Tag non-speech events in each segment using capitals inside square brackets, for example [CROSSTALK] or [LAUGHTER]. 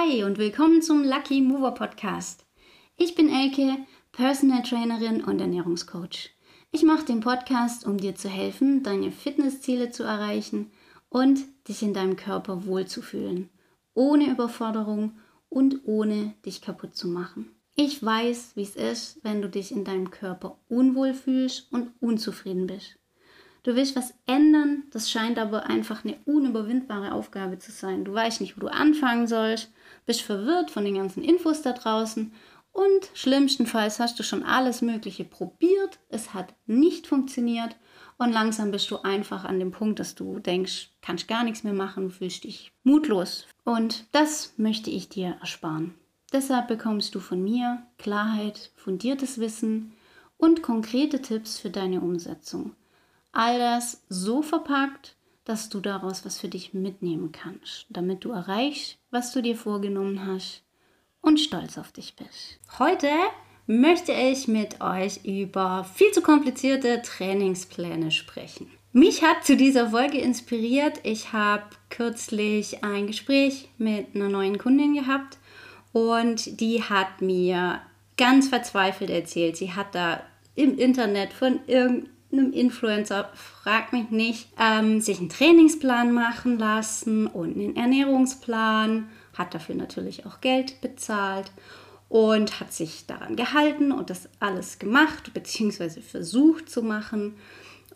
Hi und willkommen zum Lucky Mover Podcast. Ich bin Elke, Personal Trainerin und Ernährungscoach. Ich mache den Podcast, um dir zu helfen, deine Fitnessziele zu erreichen und dich in deinem Körper wohlzufühlen, ohne Überforderung und ohne dich kaputt zu machen. Ich weiß, wie es ist, wenn du dich in deinem Körper unwohl fühlst und unzufrieden bist. Du willst was ändern, das scheint aber einfach eine unüberwindbare Aufgabe zu sein. Du weißt nicht, wo du anfangen sollst, bist verwirrt von den ganzen Infos da draußen und schlimmstenfalls hast du schon alles Mögliche probiert, es hat nicht funktioniert und langsam bist du einfach an dem Punkt, dass du denkst, kannst gar nichts mehr machen, fühlst dich mutlos. Und das möchte ich dir ersparen. Deshalb bekommst du von mir Klarheit, fundiertes Wissen und konkrete Tipps für deine Umsetzung. All das so verpackt, dass du daraus was für dich mitnehmen kannst, damit du erreichst, was du dir vorgenommen hast und stolz auf dich bist. Heute möchte ich mit euch über viel zu komplizierte Trainingspläne sprechen. Mich hat zu dieser Folge inspiriert. Ich habe kürzlich ein Gespräch mit einer neuen Kundin gehabt und die hat mir ganz verzweifelt erzählt. Sie hat da im Internet von irgendeinem einem Influencer, frag mich nicht, ähm, sich einen Trainingsplan machen lassen und einen Ernährungsplan, hat dafür natürlich auch Geld bezahlt und hat sich daran gehalten und das alles gemacht bzw. versucht zu machen.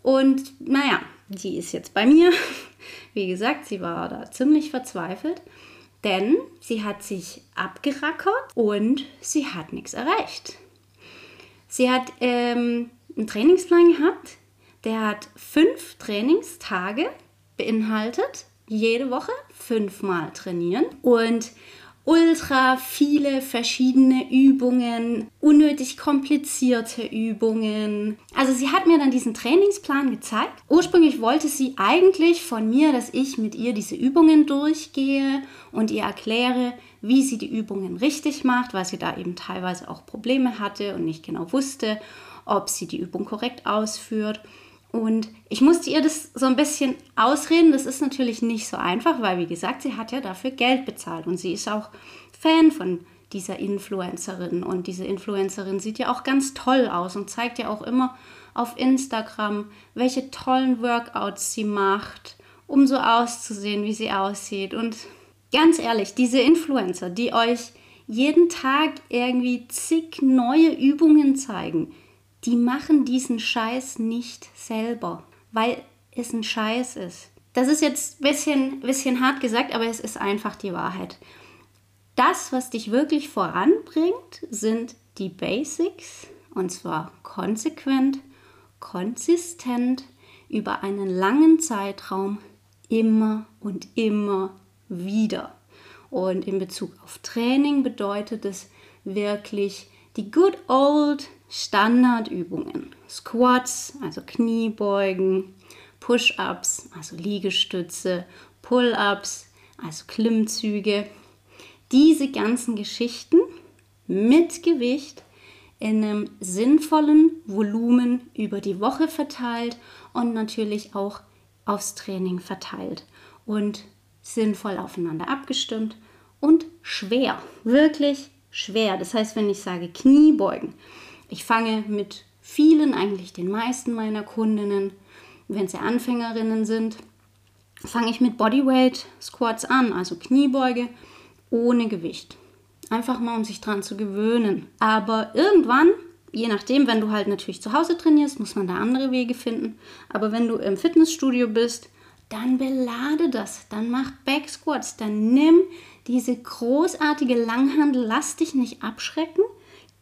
Und naja, die ist jetzt bei mir. [LAUGHS] Wie gesagt, sie war da ziemlich verzweifelt, denn sie hat sich abgerackert und sie hat nichts erreicht. Sie hat ähm, einen Trainingsplan gehabt, der hat fünf Trainingstage beinhaltet, jede Woche fünfmal trainieren und ultra viele verschiedene Übungen, unnötig komplizierte Übungen. Also sie hat mir dann diesen Trainingsplan gezeigt. Ursprünglich wollte sie eigentlich von mir, dass ich mit ihr diese Übungen durchgehe und ihr erkläre, wie sie die Übungen richtig macht, weil sie da eben teilweise auch Probleme hatte und nicht genau wusste ob sie die Übung korrekt ausführt. Und ich musste ihr das so ein bisschen ausreden. Das ist natürlich nicht so einfach, weil, wie gesagt, sie hat ja dafür Geld bezahlt und sie ist auch Fan von dieser Influencerin. Und diese Influencerin sieht ja auch ganz toll aus und zeigt ja auch immer auf Instagram, welche tollen Workouts sie macht, um so auszusehen, wie sie aussieht. Und ganz ehrlich, diese Influencer, die euch jeden Tag irgendwie zig neue Übungen zeigen, die machen diesen Scheiß nicht selber, weil es ein Scheiß ist. Das ist jetzt ein bisschen, bisschen hart gesagt, aber es ist einfach die Wahrheit. Das, was dich wirklich voranbringt, sind die Basics und zwar konsequent, konsistent über einen langen Zeitraum immer und immer wieder. Und in Bezug auf Training bedeutet es wirklich die good old Standardübungen. Squats, also Kniebeugen, Push-ups, also Liegestütze, Pull-ups, also Klimmzüge. Diese ganzen Geschichten mit Gewicht in einem sinnvollen Volumen über die Woche verteilt und natürlich auch aufs Training verteilt und sinnvoll aufeinander abgestimmt und schwer, wirklich schwer. Das heißt, wenn ich sage Kniebeugen, ich fange mit vielen, eigentlich den meisten meiner Kundinnen, wenn sie Anfängerinnen sind, fange ich mit Bodyweight Squats an, also Kniebeuge ohne Gewicht. Einfach mal, um sich dran zu gewöhnen. Aber irgendwann, je nachdem, wenn du halt natürlich zu Hause trainierst, muss man da andere Wege finden. Aber wenn du im Fitnessstudio bist, dann belade das, dann mach Back Squats, dann nimm diese großartige Langhandel, lass dich nicht abschrecken,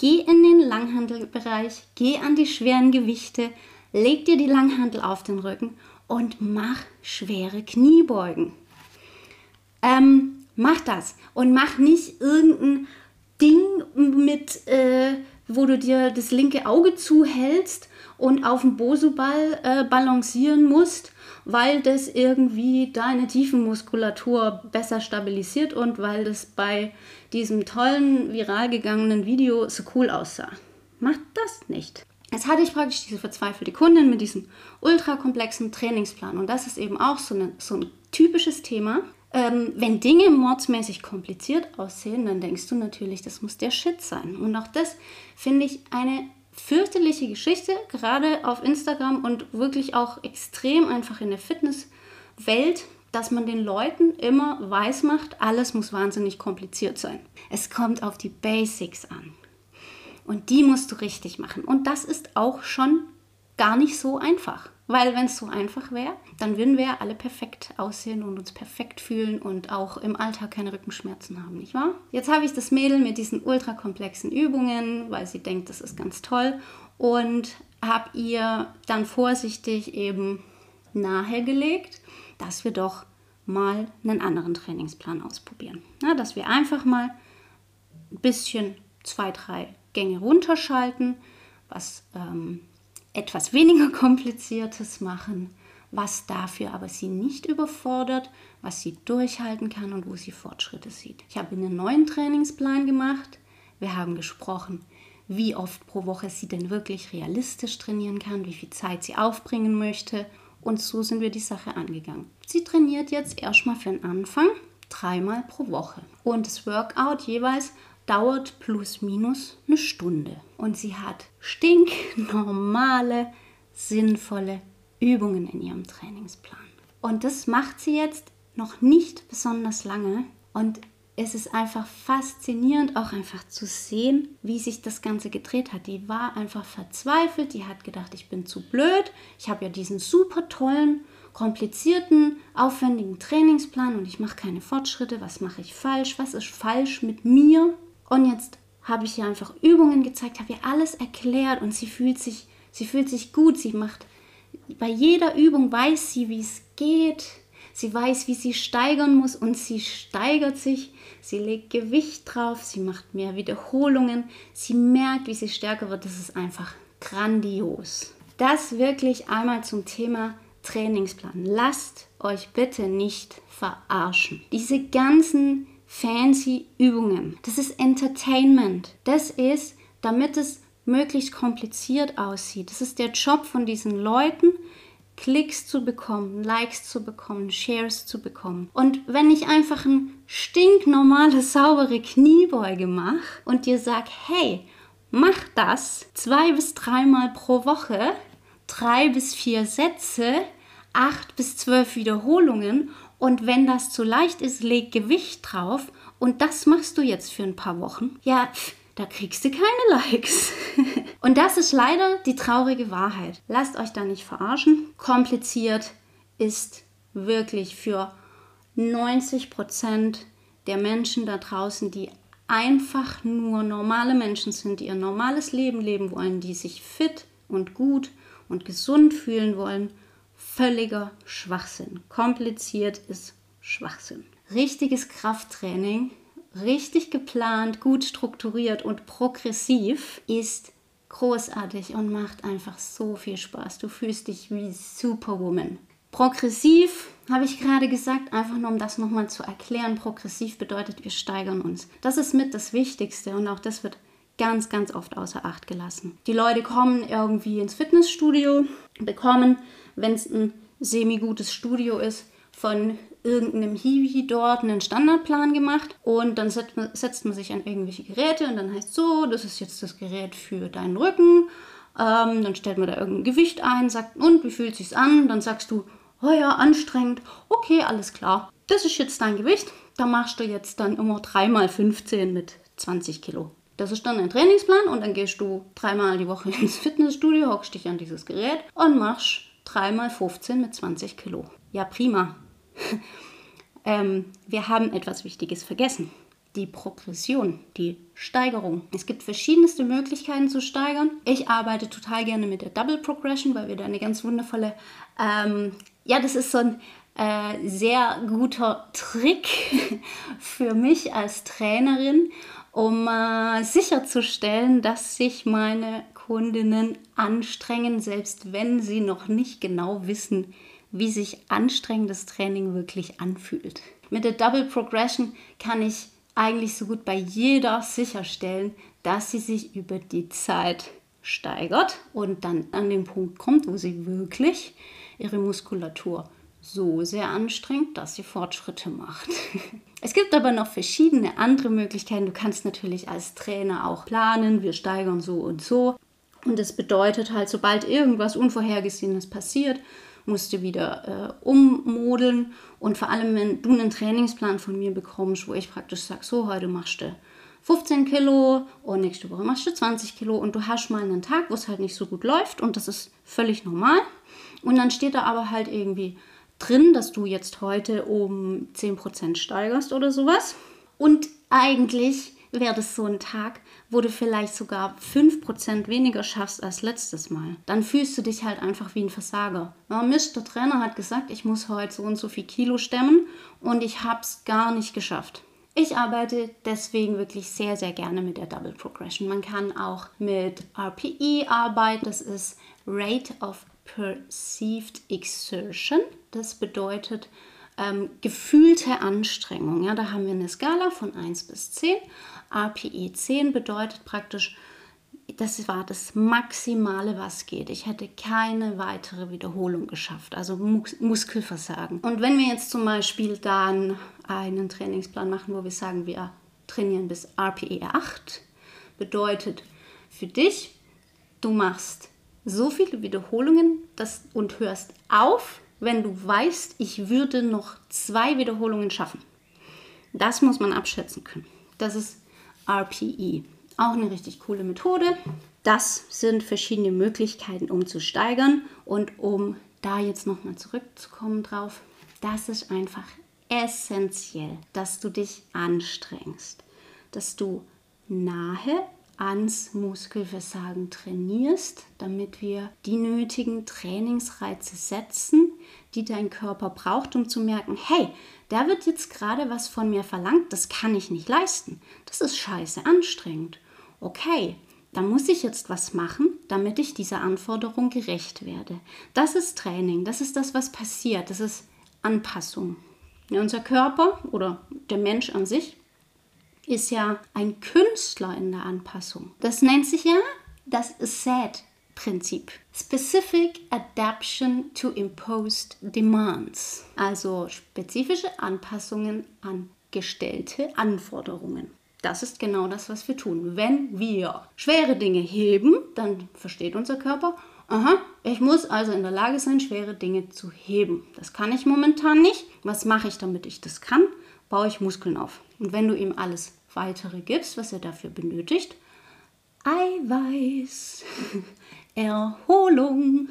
Geh in den Langhandelbereich, geh an die schweren Gewichte, leg dir die Langhandel auf den Rücken und mach schwere Kniebeugen. Ähm, mach das und mach nicht irgendein Ding mit, äh, wo du dir das linke Auge zuhältst und auf dem Bosuball äh, balancieren musst, weil das irgendwie deine Tiefenmuskulatur besser stabilisiert und weil das bei diesem tollen, viral gegangenen Video so cool aussah. Macht das nicht. Jetzt hatte ich praktisch diese verzweifelte Kundin mit diesem ultrakomplexen Trainingsplan und das ist eben auch so, eine, so ein typisches Thema. Ähm, wenn Dinge mordsmäßig kompliziert aussehen, dann denkst du natürlich, das muss der Shit sein. Und auch das finde ich eine fürchterliche Geschichte, gerade auf Instagram und wirklich auch extrem einfach in der Fitnesswelt, dass man den Leuten immer weiß macht, alles muss wahnsinnig kompliziert sein. Es kommt auf die Basics an. Und die musst du richtig machen. Und das ist auch schon gar nicht so einfach. Weil wenn es so einfach wäre, dann würden wir alle perfekt aussehen und uns perfekt fühlen und auch im Alltag keine Rückenschmerzen haben, nicht wahr? Jetzt habe ich das Mädel mit diesen ultrakomplexen Übungen, weil sie denkt, das ist ganz toll und habe ihr dann vorsichtig eben nahegelegt, dass wir doch mal einen anderen Trainingsplan ausprobieren. Na, dass wir einfach mal ein bisschen zwei, drei Gänge runterschalten, was ähm, etwas weniger [LAUGHS] kompliziertes machen, was dafür aber sie nicht überfordert, was sie durchhalten kann und wo sie Fortschritte sieht. Ich habe einen neuen Trainingsplan gemacht. Wir haben gesprochen, wie oft pro Woche sie denn wirklich realistisch trainieren kann, wie viel Zeit sie aufbringen möchte. Und so sind wir die Sache angegangen. Sie trainiert jetzt erstmal für den Anfang dreimal pro Woche. Und das Workout jeweils dauert plus minus eine Stunde. Und sie hat stinknormale, sinnvolle Übungen in ihrem Trainingsplan. Und das macht sie jetzt noch nicht besonders lange. Und es ist einfach faszinierend, auch einfach zu sehen, wie sich das Ganze gedreht hat. Die war einfach verzweifelt, die hat gedacht, ich bin zu blöd. Ich habe ja diesen super tollen, komplizierten, aufwendigen Trainingsplan und ich mache keine Fortschritte. Was mache ich falsch? Was ist falsch mit mir? Und jetzt habe ich ihr einfach Übungen gezeigt, habe ihr alles erklärt und sie fühlt sich, sie fühlt sich gut. Sie macht bei jeder Übung weiß sie, wie es geht. Sie weiß, wie sie steigern muss und sie steigert sich. Sie legt Gewicht drauf, sie macht mehr Wiederholungen. Sie merkt, wie sie stärker wird. Das ist einfach grandios. Das wirklich einmal zum Thema Trainingsplan. Lasst euch bitte nicht verarschen. Diese ganzen fancy Übungen. Das ist Entertainment. Das ist, damit es möglichst kompliziert aussieht. Das ist der Job von diesen Leuten, Klicks zu bekommen, Likes zu bekommen, Shares zu bekommen. Und wenn ich einfach ein stinknormale, saubere Kniebeuge mache und dir sag, hey, mach das zwei bis dreimal pro Woche, drei bis vier Sätze, acht bis zwölf Wiederholungen und wenn das zu leicht ist, leg Gewicht drauf und das machst du jetzt für ein paar Wochen. Ja, da kriegst du keine Likes. [LAUGHS] und das ist leider die traurige Wahrheit. Lasst euch da nicht verarschen. Kompliziert ist wirklich für 90 Prozent der Menschen da draußen, die einfach nur normale Menschen sind, die ihr normales Leben leben wollen, die sich fit und gut und gesund fühlen wollen völliger Schwachsinn. Kompliziert ist Schwachsinn. Richtiges Krafttraining, richtig geplant, gut strukturiert und progressiv ist großartig und macht einfach so viel Spaß. Du fühlst dich wie Superwoman. Progressiv habe ich gerade gesagt, einfach nur um das nochmal zu erklären. Progressiv bedeutet, wir steigern uns. Das ist mit das Wichtigste und auch das wird ganz, ganz oft außer Acht gelassen. Die Leute kommen irgendwie ins Fitnessstudio, bekommen wenn es ein semi-gutes Studio ist, von irgendeinem Hiwi dort einen Standardplan gemacht und dann setzt man, setzt man sich an irgendwelche Geräte und dann heißt so, das ist jetzt das Gerät für deinen Rücken. Ähm, dann stellt man da irgendein Gewicht ein, sagt, und wie fühlt sich's an? Dann sagst du, oh ja, anstrengend. Okay, alles klar. Das ist jetzt dein Gewicht. Da machst du jetzt dann immer 3x15 mit 20 Kilo. Das ist dann ein Trainingsplan und dann gehst du dreimal die Woche [LAUGHS] ins Fitnessstudio, hockst dich an dieses Gerät und machst 3 mal 15 mit 20 Kilo. Ja, prima. [LAUGHS] ähm, wir haben etwas Wichtiges vergessen. Die Progression, die Steigerung. Es gibt verschiedenste Möglichkeiten zu steigern. Ich arbeite total gerne mit der Double Progression, weil wir da eine ganz wundervolle, ähm, ja, das ist so ein äh, sehr guter Trick [LAUGHS] für mich als Trainerin, um äh, sicherzustellen, dass sich meine Kundinnen anstrengen, selbst wenn sie noch nicht genau wissen, wie sich anstrengendes Training wirklich anfühlt. Mit der Double Progression kann ich eigentlich so gut bei jeder sicherstellen, dass sie sich über die Zeit steigert und dann an den Punkt kommt, wo sie wirklich ihre Muskulatur so sehr anstrengt, dass sie Fortschritte macht. [LAUGHS] Es gibt aber noch verschiedene andere Möglichkeiten. Du kannst natürlich als Trainer auch planen, wir steigern so und so. Und das bedeutet halt, sobald irgendwas Unvorhergesehenes passiert, musst du wieder äh, ummodeln. Und vor allem, wenn du einen Trainingsplan von mir bekommst, wo ich praktisch sage, so, heute machst du 15 Kilo und nächste Woche machst du 20 Kilo und du hast mal einen Tag, wo es halt nicht so gut läuft und das ist völlig normal. Und dann steht da aber halt irgendwie drin, dass du jetzt heute um 10% steigerst oder sowas. Und eigentlich wäre das so ein Tag, wo du vielleicht sogar 5% weniger schaffst als letztes Mal. Dann fühlst du dich halt einfach wie ein Versager. Ja, Mist, der Trainer hat gesagt, ich muss heute so und so viel Kilo stemmen und ich habe es gar nicht geschafft. Ich arbeite deswegen wirklich sehr, sehr gerne mit der Double Progression. Man kann auch mit RPE arbeiten. Das ist Rate of Perceived Exertion. Das bedeutet ähm, gefühlte Anstrengung. Ja, da haben wir eine Skala von 1 bis 10. RPE 10 bedeutet praktisch, das war das Maximale, was geht. Ich hätte keine weitere Wiederholung geschafft, also Mus Muskelversagen. Und wenn wir jetzt zum Beispiel dann einen Trainingsplan machen, wo wir sagen, wir trainieren bis RPE 8, bedeutet für dich, du machst so viele Wiederholungen das, und hörst auf, wenn du weißt, ich würde noch zwei Wiederholungen schaffen. Das muss man abschätzen können. Das ist RPE. Auch eine richtig coole Methode. Das sind verschiedene Möglichkeiten, um zu steigern und um da jetzt nochmal zurückzukommen drauf. Das ist einfach essentiell, dass du dich anstrengst, dass du nahe ans Muskelversagen trainierst, damit wir die nötigen Trainingsreize setzen, die dein Körper braucht, um zu merken, hey, da wird jetzt gerade was von mir verlangt, das kann ich nicht leisten. Das ist scheiße anstrengend. Okay, dann muss ich jetzt was machen, damit ich dieser Anforderung gerecht werde. Das ist Training, das ist das, was passiert, das ist Anpassung. Unser Körper oder der Mensch an sich ist ja ein Künstler in der Anpassung. Das nennt sich ja das SAD Prinzip. Specific Adaption to Imposed Demands. Also spezifische Anpassungen an gestellte Anforderungen. Das ist genau das, was wir tun. Wenn wir schwere Dinge heben, dann versteht unser Körper, aha, ich muss also in der Lage sein, schwere Dinge zu heben. Das kann ich momentan nicht. Was mache ich, damit ich das kann? Baue ich Muskeln auf. Und wenn du ihm alles weitere gibst, was er dafür benötigt, Eiweiß, [LAUGHS] Erholung,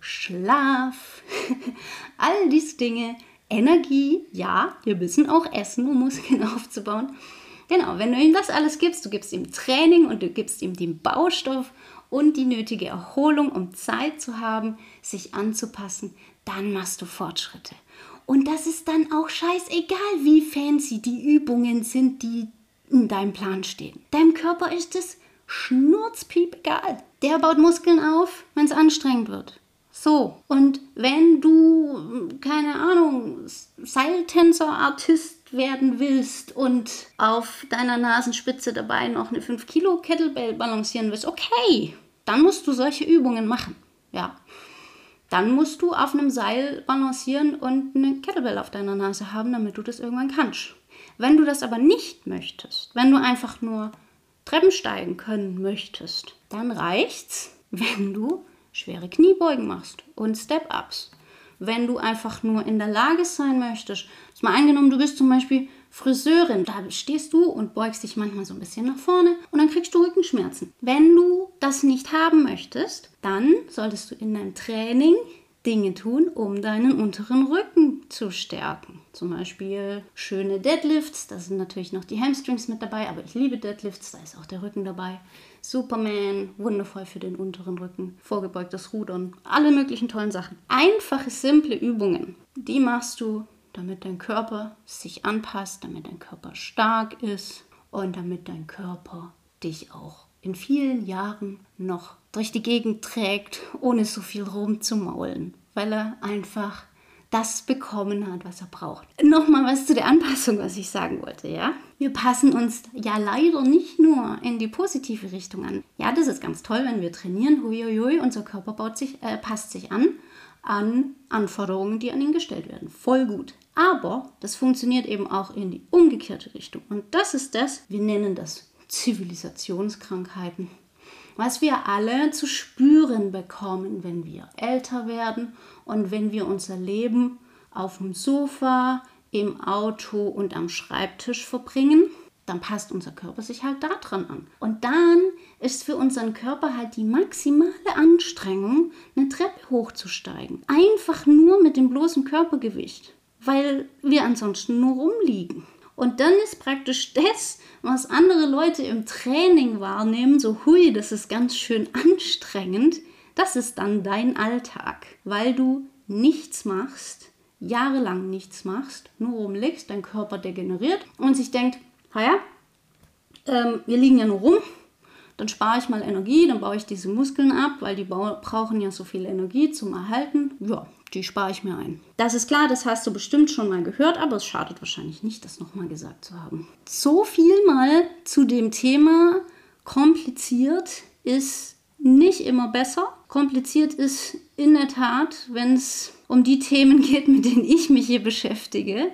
Schlaf, [LAUGHS] all diese Dinge, Energie, ja, wir müssen auch essen, um Muskeln [LAUGHS] aufzubauen. Genau, wenn du ihm das alles gibst, du gibst ihm Training und du gibst ihm den Baustoff und die nötige Erholung, um Zeit zu haben, sich anzupassen, dann machst du Fortschritte. Und das ist dann auch scheißegal, wie fancy die Übungen sind, die in deinem Plan stehen. Deinem Körper ist es schnurzpiep egal. Der baut Muskeln auf, wenn es anstrengend wird. So, und wenn du, keine Ahnung, Seiltänzer-Artist werden willst und auf deiner Nasenspitze dabei noch eine 5 Kilo Kettlebell balancieren willst, okay, dann musst du solche Übungen machen. Ja. Dann musst du auf einem Seil balancieren und eine Kettlebell auf deiner Nase haben, damit du das irgendwann kannst. Wenn du das aber nicht möchtest, wenn du einfach nur Treppen steigen können möchtest, dann reicht's, wenn du schwere Kniebeugen machst und Step-Ups. Wenn du einfach nur in der Lage sein möchtest, ist mal angenommen, du bist zum Beispiel Friseurin, da stehst du und beugst dich manchmal so ein bisschen nach vorne und dann kriegst du Rückenschmerzen. Wenn du das nicht haben möchtest, dann solltest du in deinem Training Dinge tun, um deinen unteren Rücken zu stärken. Zum Beispiel schöne Deadlifts, da sind natürlich noch die Hamstrings mit dabei, aber ich liebe Deadlifts, da ist auch der Rücken dabei. Superman, wundervoll für den unteren Rücken, vorgebeugtes Rudern, alle möglichen tollen Sachen. Einfache, simple Übungen, die machst du, damit dein Körper sich anpasst, damit dein Körper stark ist und damit dein Körper dich auch in vielen Jahren noch durch die Gegend trägt, ohne so viel rumzumaulen, weil er einfach das bekommen hat, was er braucht. Nochmal was zu der Anpassung, was ich sagen wollte, ja? Wir passen uns ja leider nicht nur in die positive Richtung an. Ja, das ist ganz toll, wenn wir trainieren, huiuiui, unser Körper baut sich, äh, passt sich an. an Anforderungen, die an ihn gestellt werden. Voll gut. Aber das funktioniert eben auch in die umgekehrte Richtung. Und das ist das, wir nennen das Zivilisationskrankheiten. Was wir alle zu spüren bekommen, wenn wir älter werden und wenn wir unser Leben auf dem Sofa, im Auto und am Schreibtisch verbringen, dann passt unser Körper sich halt daran an. Und dann ist für unseren Körper halt die maximale Anstrengung, eine Treppe hochzusteigen. Einfach nur mit dem bloßen Körpergewicht, weil wir ansonsten nur rumliegen. Und dann ist praktisch das, was andere Leute im Training wahrnehmen, so hui, das ist ganz schön anstrengend, das ist dann dein Alltag, weil du nichts machst, jahrelang nichts machst, nur rumliegst, dein Körper degeneriert und sich denkt, naja, ähm, wir liegen ja nur rum, dann spare ich mal Energie, dann baue ich diese Muskeln ab, weil die brauchen ja so viel Energie zum Erhalten. Ja, die spare ich mir ein. Das ist klar, das hast du bestimmt schon mal gehört, aber es schadet wahrscheinlich nicht, das nochmal gesagt zu haben. So viel mal zu dem Thema. Kompliziert ist nicht immer besser. Kompliziert ist in der Tat, wenn es um die Themen geht, mit denen ich mich hier beschäftige.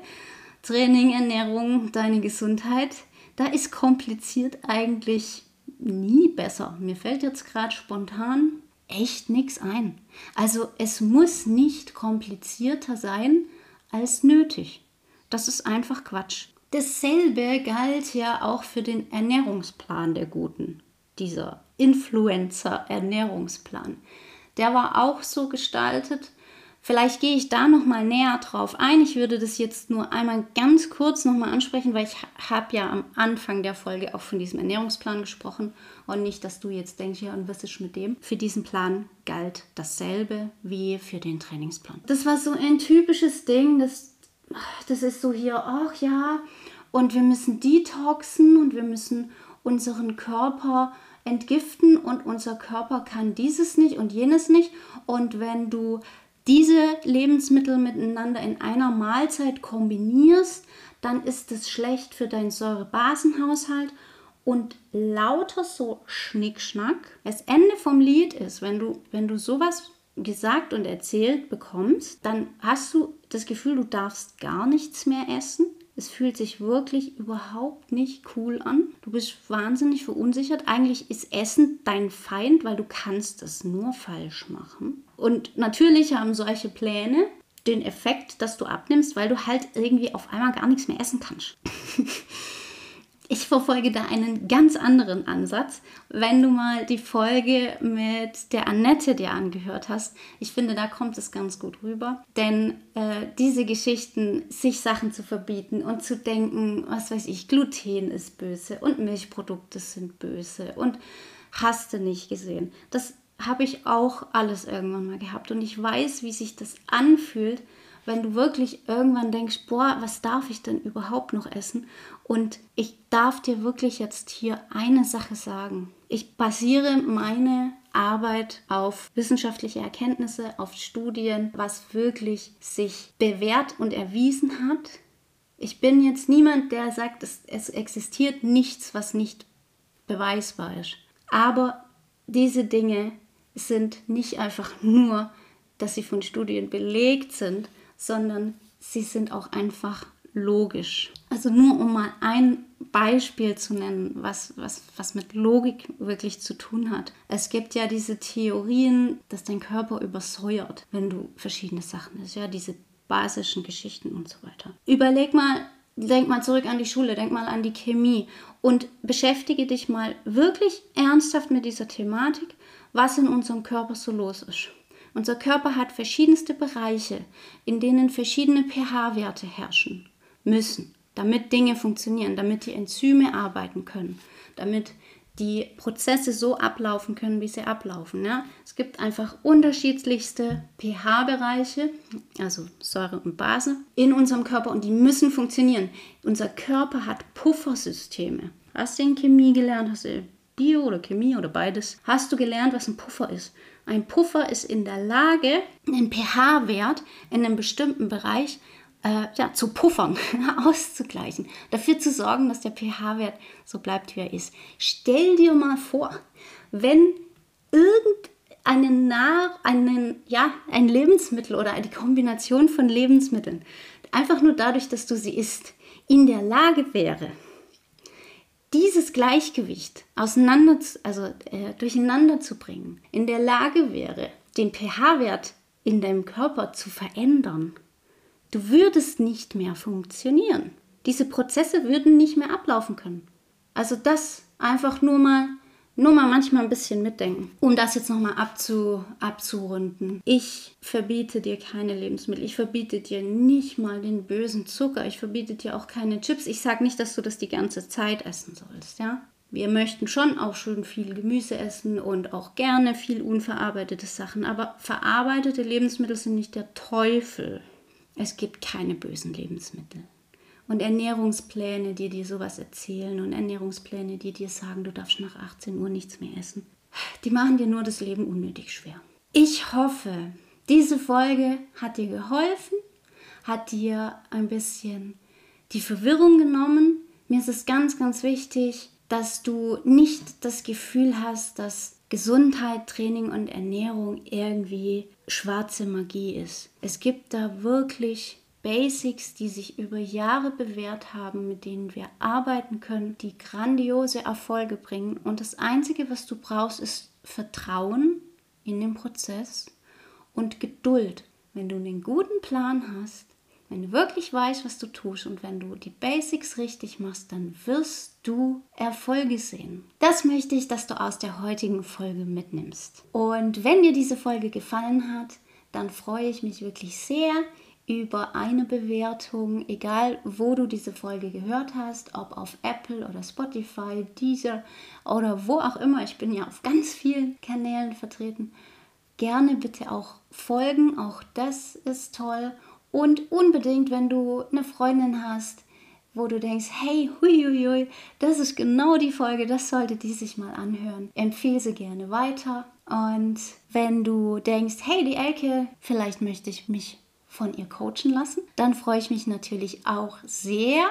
Training, Ernährung, deine Gesundheit. Da ist kompliziert eigentlich nie besser. Mir fällt jetzt gerade spontan echt nichts ein. Also es muss nicht komplizierter sein als nötig. Das ist einfach Quatsch. Dasselbe galt ja auch für den Ernährungsplan der Guten, dieser Influencer-Ernährungsplan. Der war auch so gestaltet, Vielleicht gehe ich da noch mal näher drauf ein. Ich würde das jetzt nur einmal ganz kurz noch mal ansprechen, weil ich habe ja am Anfang der Folge auch von diesem Ernährungsplan gesprochen und nicht, dass du jetzt denkst, ja und was ist mit dem? Für diesen Plan galt dasselbe wie für den Trainingsplan. Das war so ein typisches Ding, das, das ist so hier, ach ja, und wir müssen detoxen und wir müssen unseren Körper entgiften und unser Körper kann dieses nicht und jenes nicht. Und wenn du diese Lebensmittel miteinander in einer Mahlzeit kombinierst, dann ist es schlecht für deinen Säurebasenhaushalt und lauter so Schnickschnack. Das Ende vom Lied ist, wenn du, wenn du sowas gesagt und erzählt bekommst, dann hast du das Gefühl, du darfst gar nichts mehr essen. Es fühlt sich wirklich überhaupt nicht cool an. Du bist wahnsinnig verunsichert. Eigentlich ist Essen dein Feind, weil du kannst es nur falsch machen. Und natürlich haben solche Pläne den Effekt, dass du abnimmst, weil du halt irgendwie auf einmal gar nichts mehr essen kannst. [LAUGHS] Ich verfolge da einen ganz anderen Ansatz. Wenn du mal die Folge mit der Annette dir angehört hast, ich finde, da kommt es ganz gut rüber. Denn äh, diese Geschichten, sich Sachen zu verbieten und zu denken, was weiß ich, Gluten ist böse und Milchprodukte sind böse und hast du nicht gesehen. Das habe ich auch alles irgendwann mal gehabt und ich weiß, wie sich das anfühlt, wenn du wirklich irgendwann denkst, boah, was darf ich denn überhaupt noch essen? Und ich darf dir wirklich jetzt hier eine Sache sagen. Ich basiere meine Arbeit auf wissenschaftliche Erkenntnisse, auf Studien, was wirklich sich bewährt und erwiesen hat. Ich bin jetzt niemand, der sagt, es, es existiert nichts, was nicht beweisbar ist. Aber diese Dinge sind nicht einfach nur, dass sie von Studien belegt sind, sondern sie sind auch einfach logisch. Also nur um mal ein Beispiel zu nennen, was, was, was mit Logik wirklich zu tun hat. Es gibt ja diese Theorien, dass dein Körper übersäuert, wenn du verschiedene Sachen isst, ja, diese basischen Geschichten und so weiter. Überleg mal, denk mal zurück an die Schule, denk mal an die Chemie und beschäftige dich mal wirklich ernsthaft mit dieser Thematik, was in unserem Körper so los ist. Unser Körper hat verschiedenste Bereiche, in denen verschiedene pH-Werte herrschen müssen, damit Dinge funktionieren, damit die Enzyme arbeiten können, damit die Prozesse so ablaufen können, wie sie ablaufen. Ja? Es gibt einfach unterschiedlichste pH-Bereiche, also Säure und Base, in unserem Körper und die müssen funktionieren. Unser Körper hat Puffersysteme. Hast du in Chemie gelernt? Hast du Bio oder Chemie oder beides? Hast du gelernt, was ein Puffer ist? Ein Puffer ist in der Lage, einen pH-Wert in einem bestimmten Bereich äh, ja, zu puffern, [LAUGHS] auszugleichen, dafür zu sorgen, dass der pH-Wert so bleibt, wie er ist. Stell dir mal vor, wenn einen nach, einen, ja, ein Lebensmittel oder die Kombination von Lebensmitteln, einfach nur dadurch, dass du sie isst, in der Lage wäre, dieses Gleichgewicht auseinander, also äh, durcheinander zu bringen, in der Lage wäre, den pH-Wert in deinem Körper zu verändern, du würdest nicht mehr funktionieren. Diese Prozesse würden nicht mehr ablaufen können. Also das einfach nur mal nur mal manchmal ein bisschen mitdenken. Um das jetzt nochmal abzu, abzurunden. Ich verbiete dir keine Lebensmittel. Ich verbiete dir nicht mal den bösen Zucker. Ich verbiete dir auch keine Chips. Ich sage nicht, dass du das die ganze Zeit essen sollst, ja? Wir möchten schon auch schon viel Gemüse essen und auch gerne viel unverarbeitete Sachen. Aber verarbeitete Lebensmittel sind nicht der Teufel. Es gibt keine bösen Lebensmittel und Ernährungspläne, die dir sowas erzählen und Ernährungspläne, die dir sagen, du darfst nach 18 Uhr nichts mehr essen, die machen dir nur das Leben unnötig schwer. Ich hoffe, diese Folge hat dir geholfen, hat dir ein bisschen die Verwirrung genommen. Mir ist es ganz, ganz wichtig, dass du nicht das Gefühl hast, dass Gesundheit, Training und Ernährung irgendwie schwarze Magie ist. Es gibt da wirklich Basics, die sich über Jahre bewährt haben, mit denen wir arbeiten können, die grandiose Erfolge bringen. Und das Einzige, was du brauchst, ist Vertrauen in den Prozess und Geduld. Wenn du einen guten Plan hast, wenn du wirklich weißt, was du tust und wenn du die Basics richtig machst, dann wirst du Erfolge sehen. Das möchte ich, dass du aus der heutigen Folge mitnimmst. Und wenn dir diese Folge gefallen hat, dann freue ich mich wirklich sehr, über eine Bewertung, egal wo du diese Folge gehört hast, ob auf Apple oder Spotify, Deezer oder wo auch immer. Ich bin ja auf ganz vielen Kanälen vertreten. Gerne bitte auch folgen, auch das ist toll. Und unbedingt, wenn du eine Freundin hast, wo du denkst, hey, huiuiui, das ist genau die Folge, das sollte die sich mal anhören. Empfehle sie gerne weiter. Und wenn du denkst, hey, die Elke, vielleicht möchte ich mich von ihr coachen lassen. Dann freue ich mich natürlich auch sehr.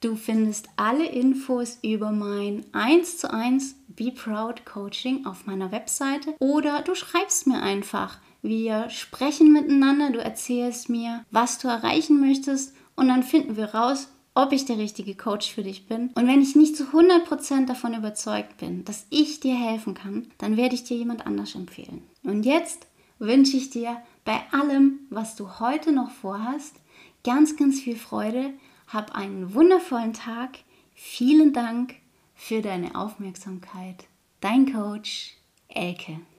Du findest alle Infos über mein 1 zu 1 Be Proud Coaching auf meiner Webseite oder du schreibst mir einfach. Wir sprechen miteinander, du erzählst mir, was du erreichen möchtest und dann finden wir raus, ob ich der richtige Coach für dich bin. Und wenn ich nicht zu 100% davon überzeugt bin, dass ich dir helfen kann, dann werde ich dir jemand anders empfehlen. Und jetzt wünsche ich dir bei allem, was du heute noch vorhast, ganz, ganz viel Freude. Hab einen wundervollen Tag. Vielen Dank für deine Aufmerksamkeit. Dein Coach Elke.